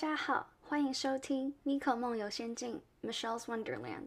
大家好欢迎收听妮可梦游仙境 michelle's wonderland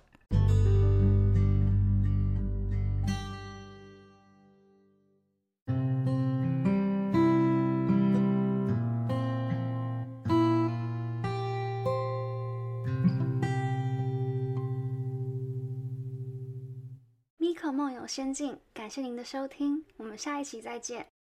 一口梦游仙境感谢您的收听我们下一期再见。